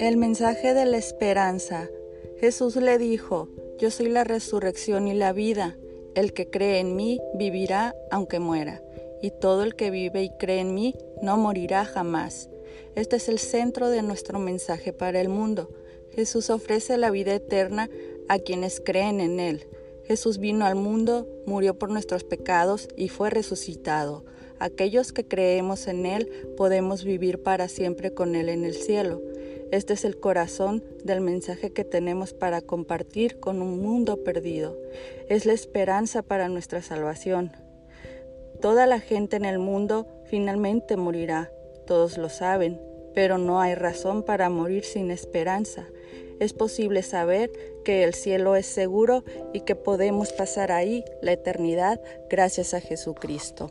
El mensaje de la esperanza. Jesús le dijo, yo soy la resurrección y la vida. El que cree en mí vivirá aunque muera, y todo el que vive y cree en mí no morirá jamás. Este es el centro de nuestro mensaje para el mundo. Jesús ofrece la vida eterna a quienes creen en Él. Jesús vino al mundo, murió por nuestros pecados y fue resucitado. Aquellos que creemos en Él podemos vivir para siempre con Él en el cielo. Este es el corazón del mensaje que tenemos para compartir con un mundo perdido. Es la esperanza para nuestra salvación. Toda la gente en el mundo finalmente morirá, todos lo saben, pero no hay razón para morir sin esperanza. Es posible saber que el cielo es seguro y que podemos pasar ahí la eternidad gracias a Jesucristo.